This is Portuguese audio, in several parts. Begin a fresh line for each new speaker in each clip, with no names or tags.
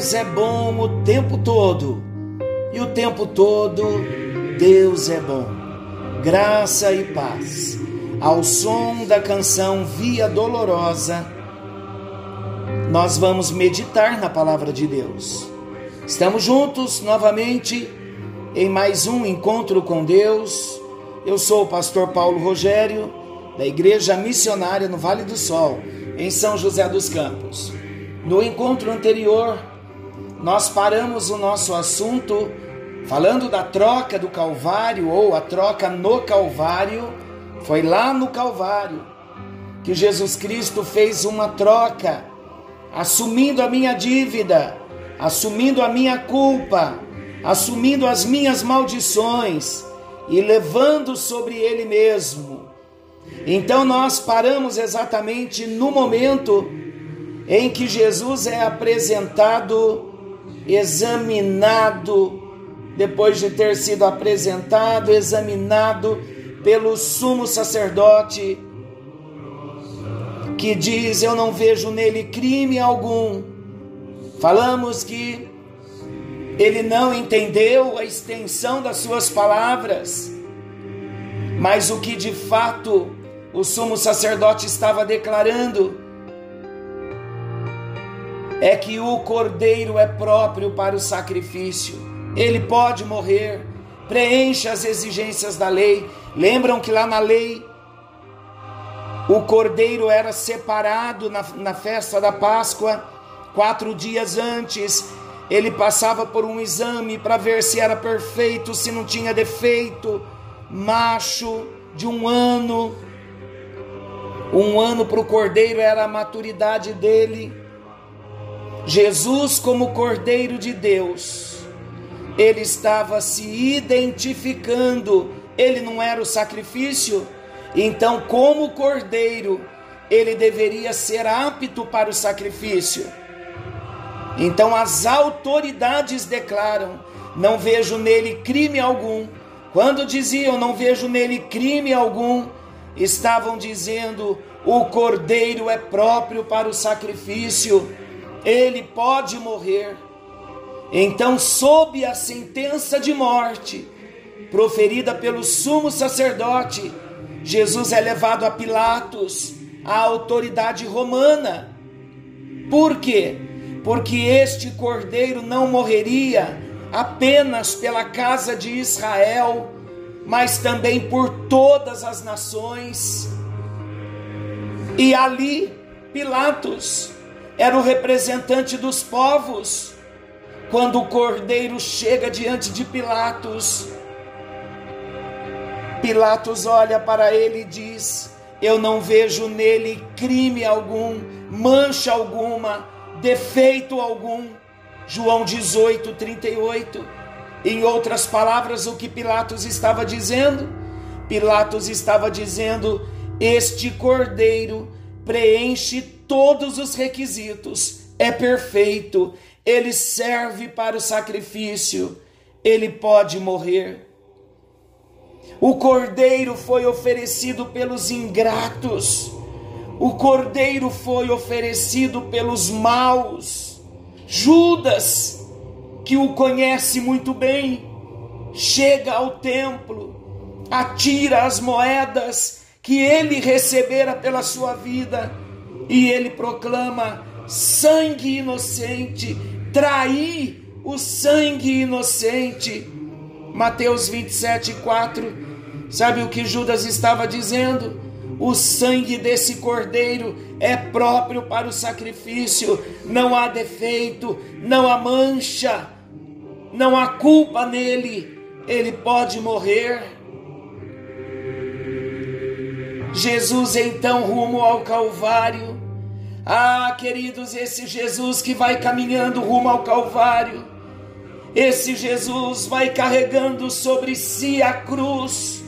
Deus é bom o tempo todo, e o tempo todo Deus é bom. Graça e paz. Ao som da canção Via Dolorosa, nós vamos meditar na palavra de Deus. Estamos juntos novamente em mais um encontro com Deus. Eu sou o pastor Paulo Rogério, da Igreja Missionária no Vale do Sol, em São José dos Campos. No encontro anterior, nós paramos o nosso assunto falando da troca do Calvário ou a troca no Calvário. Foi lá no Calvário que Jesus Cristo fez uma troca, assumindo a minha dívida, assumindo a minha culpa, assumindo as minhas maldições e levando sobre ele mesmo. Então nós paramos exatamente no momento em que Jesus é apresentado, examinado, depois de ter sido apresentado, examinado pelo sumo sacerdote, que diz: Eu não vejo nele crime algum. Falamos que ele não entendeu a extensão das suas palavras, mas o que de fato o sumo sacerdote estava declarando é que o cordeiro é próprio para o sacrifício. Ele pode morrer, preenche as exigências da lei. Lembram que lá na lei o cordeiro era separado na, na festa da Páscoa, quatro dias antes. Ele passava por um exame para ver se era perfeito, se não tinha defeito. Macho de um ano. Um ano para o cordeiro era a maturidade dele. Jesus, como Cordeiro de Deus, ele estava se identificando, ele não era o sacrifício, então, como Cordeiro, ele deveria ser apto para o sacrifício. Então, as autoridades declaram: não vejo nele crime algum. Quando diziam não vejo nele crime algum, estavam dizendo: o cordeiro é próprio para o sacrifício ele pode morrer. Então, sob a sentença de morte proferida pelo sumo sacerdote, Jesus é levado a Pilatos, a autoridade romana. Por quê? Porque este cordeiro não morreria apenas pela casa de Israel, mas também por todas as nações. E ali, Pilatos era o representante dos povos. Quando o cordeiro chega diante de Pilatos, Pilatos olha para ele e diz: Eu não vejo nele crime algum, mancha alguma, defeito algum. João 18, 38. Em outras palavras, o que Pilatos estava dizendo? Pilatos estava dizendo: Este cordeiro preenche todos os requisitos, é perfeito, ele serve para o sacrifício, ele pode morrer. O cordeiro foi oferecido pelos ingratos, o cordeiro foi oferecido pelos maus. Judas, que o conhece muito bem, chega ao templo, atira as moedas que ele recebera pela sua vida, e ele proclama: sangue inocente, trair o sangue inocente. Mateus 27, 4. Sabe o que Judas estava dizendo? O sangue desse cordeiro é próprio para o sacrifício, não há defeito, não há mancha, não há culpa nele, ele pode morrer. Jesus então rumo ao Calvário. Ah, queridos, esse Jesus que vai caminhando rumo ao Calvário, esse Jesus vai carregando sobre si a cruz.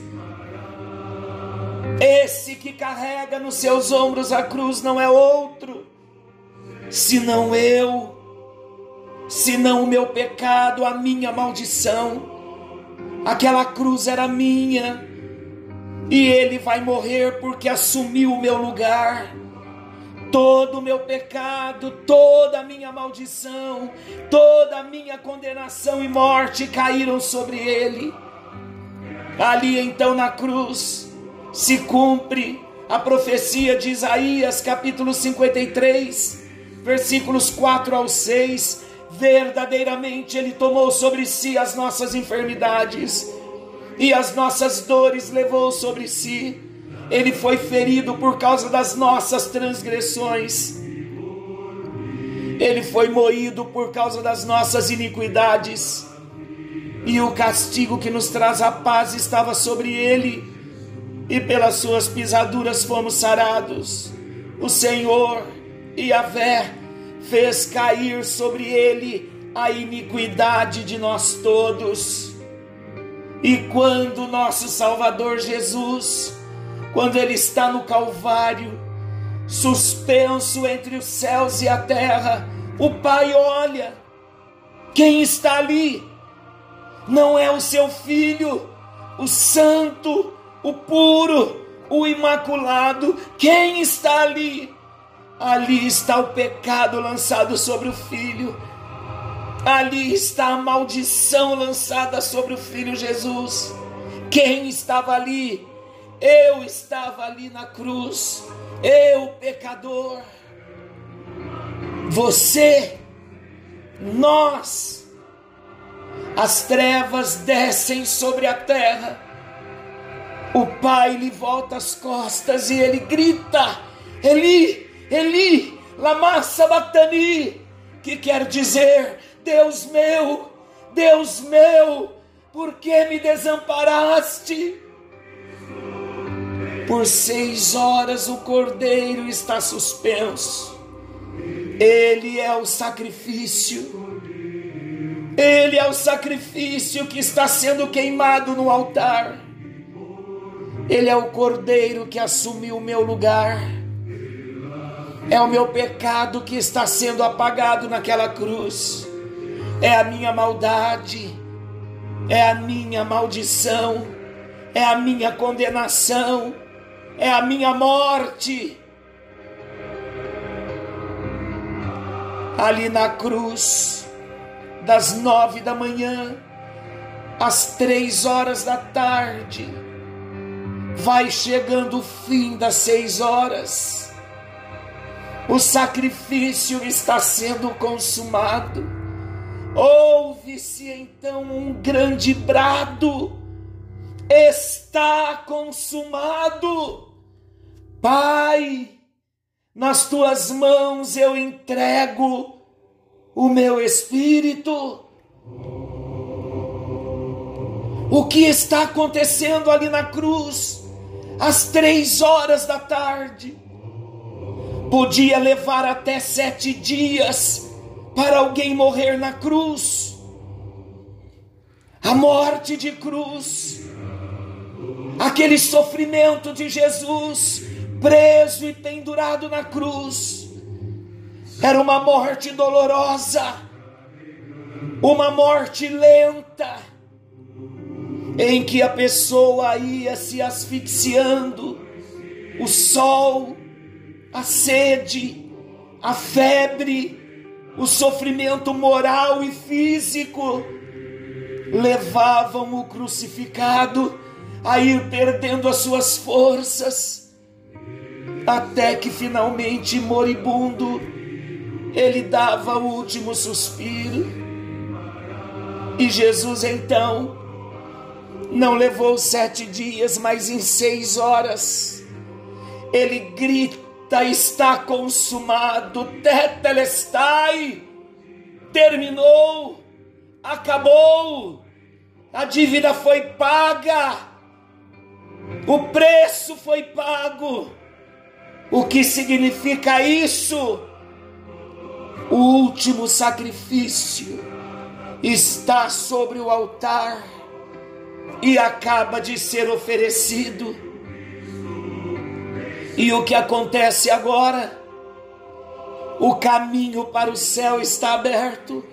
Esse que carrega nos seus ombros a cruz não é outro, senão eu, senão o meu pecado, a minha maldição. Aquela cruz era minha e ele vai morrer porque assumiu o meu lugar. Todo o meu pecado, toda a minha maldição, toda a minha condenação e morte caíram sobre ele. Ali então na cruz se cumpre a profecia de Isaías, capítulo 53, versículos 4 ao 6. Verdadeiramente ele tomou sobre si as nossas enfermidades e as nossas dores levou sobre si. Ele foi ferido por causa das nossas transgressões. Ele foi moído por causa das nossas iniquidades. E o castigo que nos traz a paz estava sobre ele, e pelas suas pisaduras fomos sarados. O Senhor, Yahvé, fez cair sobre ele a iniquidade de nós todos. E quando nosso Salvador Jesus, quando ele está no Calvário, suspenso entre os céus e a terra, o Pai olha, quem está ali? Não é o seu filho, o santo, o puro, o imaculado, quem está ali? Ali está o pecado lançado sobre o filho Ali está a maldição lançada sobre o filho Jesus. Quem estava ali? Eu estava ali na cruz. Eu, pecador. Você, nós. As trevas descem sobre a terra. O pai lhe volta as costas e ele grita: Eli, Eli, lama sabachthani, que quer dizer: Deus meu, Deus meu, por que me desamparaste? Por seis horas o cordeiro está suspenso, ele é o sacrifício, ele é o sacrifício que está sendo queimado no altar, ele é o cordeiro que assumiu o meu lugar. É o meu pecado que está sendo apagado naquela cruz. É a minha maldade, é a minha maldição, é a minha condenação, é a minha morte. Ali na cruz, das nove da manhã às três horas da tarde, vai chegando o fim das seis horas, o sacrifício está sendo consumado Ouve-se então um grande brado: está consumado. Pai, nas tuas mãos eu entrego o meu espírito. O que está acontecendo ali na cruz, às três horas da tarde, podia levar até sete dias para alguém morrer na cruz. A morte de cruz, aquele sofrimento de Jesus preso e pendurado na cruz, era uma morte dolorosa, uma morte lenta, em que a pessoa ia se asfixiando, o sol, a sede, a febre, o sofrimento moral e físico levavam o crucificado a ir perdendo as suas forças, até que finalmente, moribundo, ele dava o último suspiro. E Jesus então não levou sete dias, mas em seis horas, ele grita está consumado, tetelestai, terminou, acabou, a dívida foi paga, o preço foi pago. O que significa isso? O último sacrifício está sobre o altar e acaba de ser oferecido e o que acontece agora? O caminho para o céu está aberto.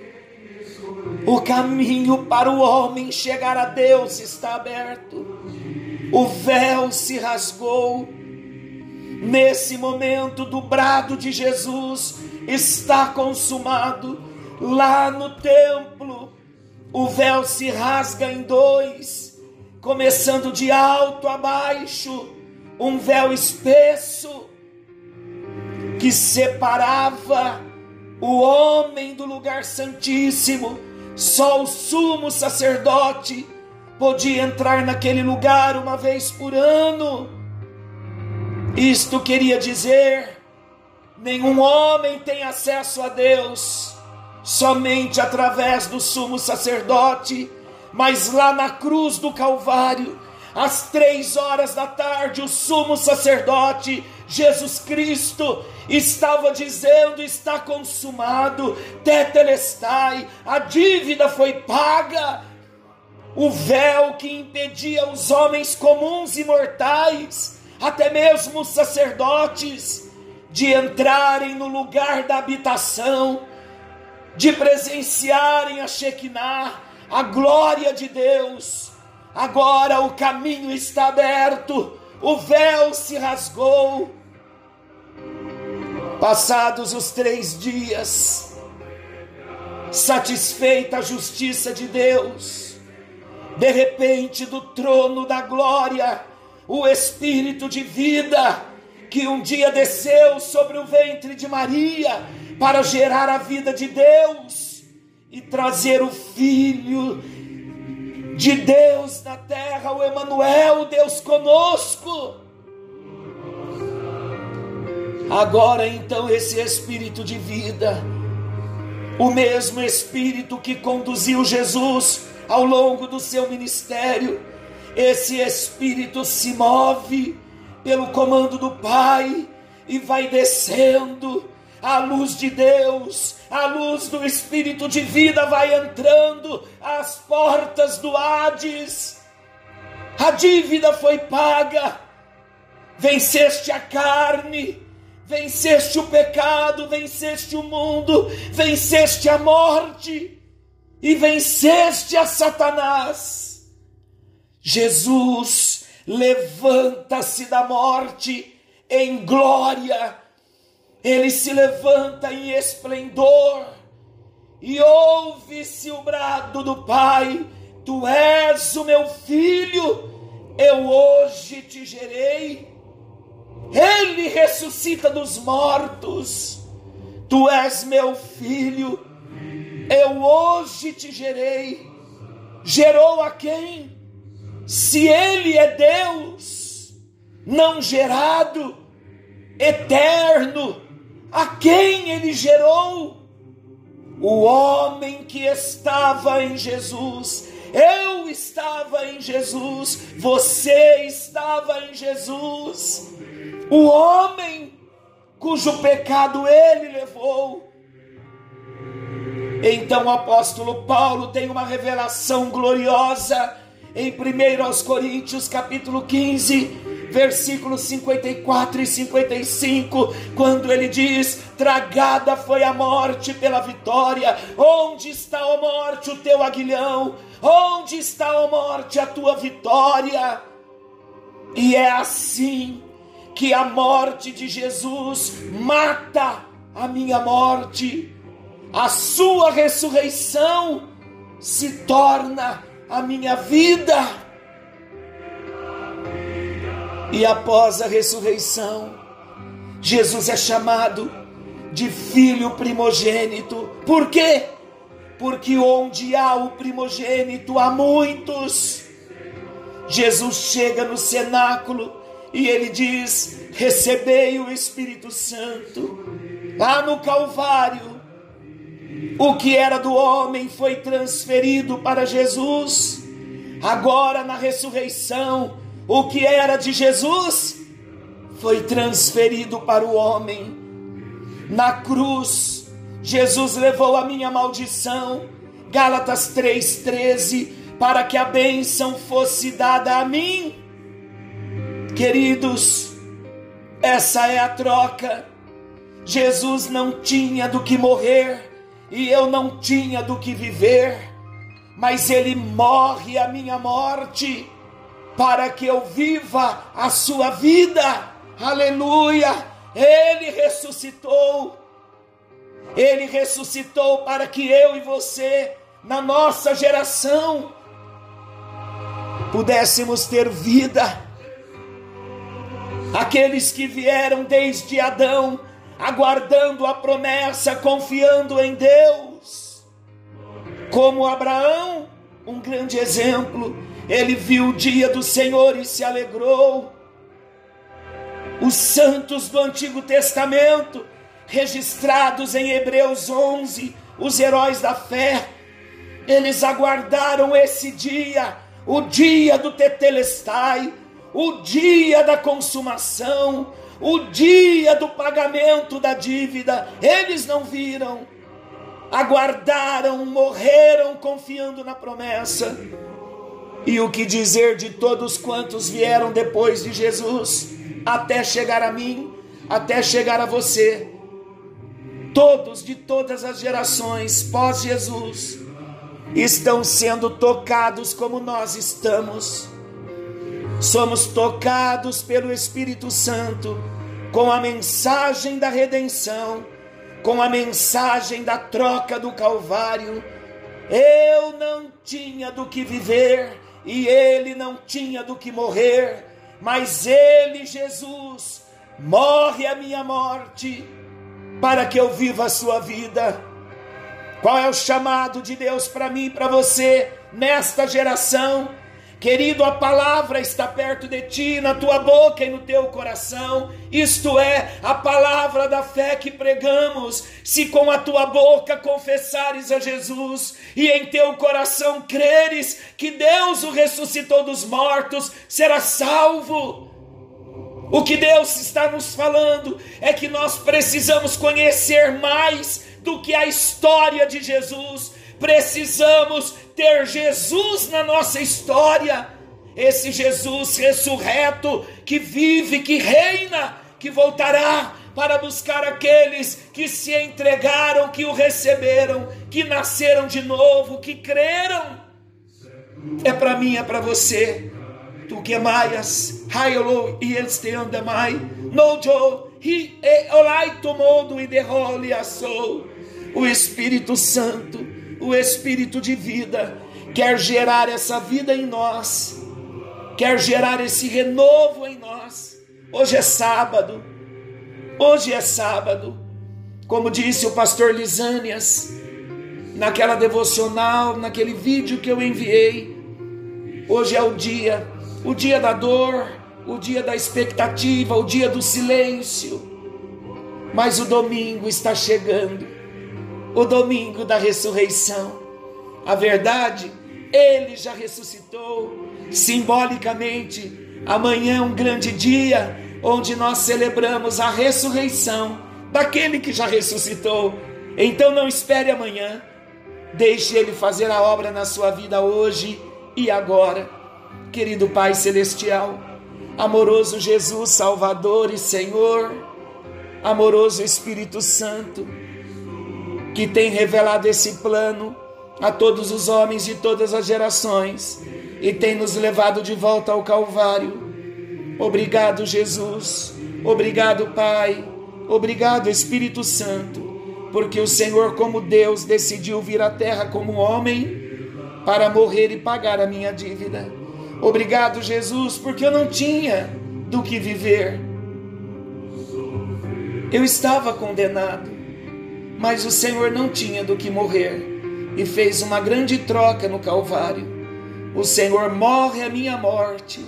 O caminho para o homem chegar a Deus está aberto. O véu se rasgou Nesse momento do brado de Jesus, está consumado. Lá no templo, o véu se rasga em dois, começando de alto a baixo, um véu espesso que separava o homem do lugar santíssimo. Só o sumo sacerdote podia entrar naquele lugar uma vez por ano. Isto queria dizer: nenhum homem tem acesso a Deus somente através do sumo sacerdote, mas lá na cruz do Calvário, às três horas da tarde, o sumo sacerdote Jesus Cristo estava dizendo: está consumado, tetelestai, a dívida foi paga. O véu que impedia os homens comuns e mortais, até mesmo os sacerdotes, de entrarem no lugar da habitação, de presenciarem a Shekinah, a glória de Deus. Agora o caminho está aberto, o véu se rasgou. Passados os três dias, satisfeita a justiça de Deus, de repente do trono da glória, o Espírito de vida, que um dia desceu sobre o ventre de Maria para gerar a vida de Deus e trazer o Filho de Deus na terra, o Emanuel, Deus conosco. Agora então esse espírito de vida, o mesmo espírito que conduziu Jesus ao longo do seu ministério, esse espírito se move pelo comando do Pai e vai descendo. A luz de Deus, a luz do Espírito de vida vai entrando às portas do Hades. A dívida foi paga, venceste a carne, venceste o pecado, venceste o mundo, venceste a morte e venceste a Satanás. Jesus levanta-se da morte em glória, ele se levanta em esplendor, e ouve-se o brado do Pai: Tu és o meu filho, eu hoje te gerei. Ele ressuscita dos mortos, Tu és meu filho, eu hoje te gerei. Gerou a quem? Se Ele é Deus, não gerado, eterno, a quem Ele gerou? O homem que estava em Jesus, eu estava em Jesus, você estava em Jesus, o homem cujo pecado ele levou. Então o apóstolo Paulo tem uma revelação gloriosa em 1 Coríntios capítulo 15, versículos 54 e 55, quando ele diz: Tragada foi a morte pela vitória. Onde está, a morte, o teu aguilhão? Onde está, a morte, a tua vitória? E é assim que a morte de Jesus mata a minha morte, a sua ressurreição se torna a minha vida. E após a ressurreição, Jesus é chamado de filho primogênito. Por quê? Porque onde há o primogênito há muitos. Jesus chega no cenáculo e ele diz: Recebei o Espírito Santo. Lá no Calvário, o que era do homem foi transferido para Jesus. Agora, na ressurreição, o que era de Jesus foi transferido para o homem. Na cruz, Jesus levou a minha maldição. Gálatas 3,13, para que a bênção fosse dada a mim. Queridos, essa é a troca. Jesus não tinha do que morrer e eu não tinha do que viver, mas ele morre a minha morte, para que eu viva a sua vida. aleluia, ele ressuscitou. Ele ressuscitou para que eu e você, na nossa geração, pudéssemos ter vida. Aqueles que vieram desde Adão, aguardando a promessa, confiando em Deus. Como Abraão, um grande exemplo, ele viu o dia do Senhor e se alegrou. Os santos do Antigo Testamento, registrados em Hebreus 11, os heróis da fé, eles aguardaram esse dia, o dia do Tetelestai, o dia da consumação, o dia do pagamento da dívida, eles não viram, aguardaram, morreram confiando na promessa. E o que dizer de todos quantos vieram depois de Jesus, até chegar a mim, até chegar a você? Todos de todas as gerações pós-Jesus estão sendo tocados como nós estamos somos tocados pelo Espírito Santo com a mensagem da redenção, com a mensagem da troca do Calvário. Eu não tinha do que viver e ele não tinha do que morrer, mas ele, Jesus, morre a minha morte para que eu viva a sua vida. Qual é o chamado de Deus para mim e para você nesta geração? Querido, a palavra está perto de ti, na tua boca e no teu coração. Isto é a palavra da fé que pregamos. Se com a tua boca confessares a Jesus e em teu coração creres que Deus o ressuscitou dos mortos, serás salvo. O que Deus está nos falando é que nós precisamos conhecer mais do que a história de Jesus Precisamos ter Jesus na nossa história. Esse Jesus ressurreto que vive, que reina, que voltará para buscar aqueles que se entregaram, que o receberam, que nasceram de novo, que creram. É para mim, é para você. Tu que maias, haiolo e este andamai, no jo, hi e olai tomodo e derrole a sou. O Espírito Santo o Espírito de vida quer gerar essa vida em nós, quer gerar esse renovo em nós. Hoje é sábado, hoje é sábado, como disse o pastor Lisânias, naquela devocional, naquele vídeo que eu enviei. Hoje é o dia, o dia da dor, o dia da expectativa, o dia do silêncio. Mas o domingo está chegando o domingo da ressurreição. A verdade, ele já ressuscitou. Simbolicamente, amanhã é um grande dia onde nós celebramos a ressurreição daquele que já ressuscitou. Então não espere amanhã. Deixe ele fazer a obra na sua vida hoje e agora. Querido Pai celestial, amoroso Jesus, Salvador e Senhor, amoroso Espírito Santo, que tem revelado esse plano a todos os homens de todas as gerações e tem nos levado de volta ao Calvário. Obrigado, Jesus. Obrigado, Pai. Obrigado, Espírito Santo, porque o Senhor, como Deus, decidiu vir à terra como homem para morrer e pagar a minha dívida. Obrigado, Jesus, porque eu não tinha do que viver. Eu estava condenado mas o Senhor não tinha do que morrer e fez uma grande troca no Calvário. O Senhor morre a minha morte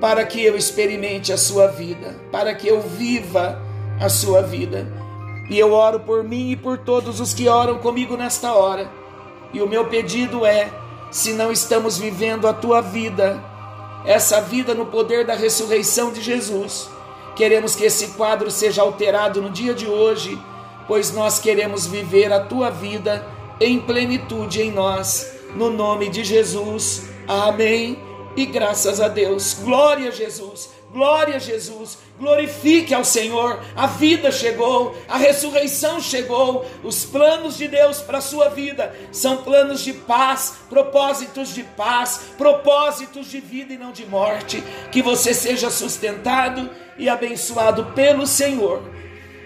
para que eu experimente a sua vida, para que eu viva a sua vida. E eu oro por mim e por todos os que oram comigo nesta hora. E o meu pedido é: se não estamos vivendo a tua vida, essa vida no poder da ressurreição de Jesus, queremos que esse quadro seja alterado no dia de hoje pois nós queremos viver a tua vida em plenitude em nós, no nome de Jesus. Amém. E graças a Deus. Glória a Jesus. Glória a Jesus. Glorifique ao Senhor, a vida chegou, a ressurreição chegou, os planos de Deus para a sua vida são planos de paz, propósitos de paz, propósitos de vida e não de morte. Que você seja sustentado e abençoado pelo Senhor.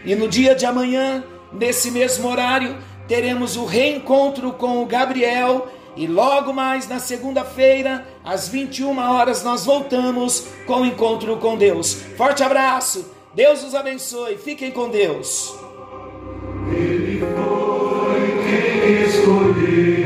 E no dia de amanhã, nesse mesmo horário, teremos o reencontro com o Gabriel e logo mais na segunda-feira, às 21 horas, nós voltamos com o encontro com Deus. Forte abraço, Deus os abençoe, fiquem com Deus. Ele foi quem escolheu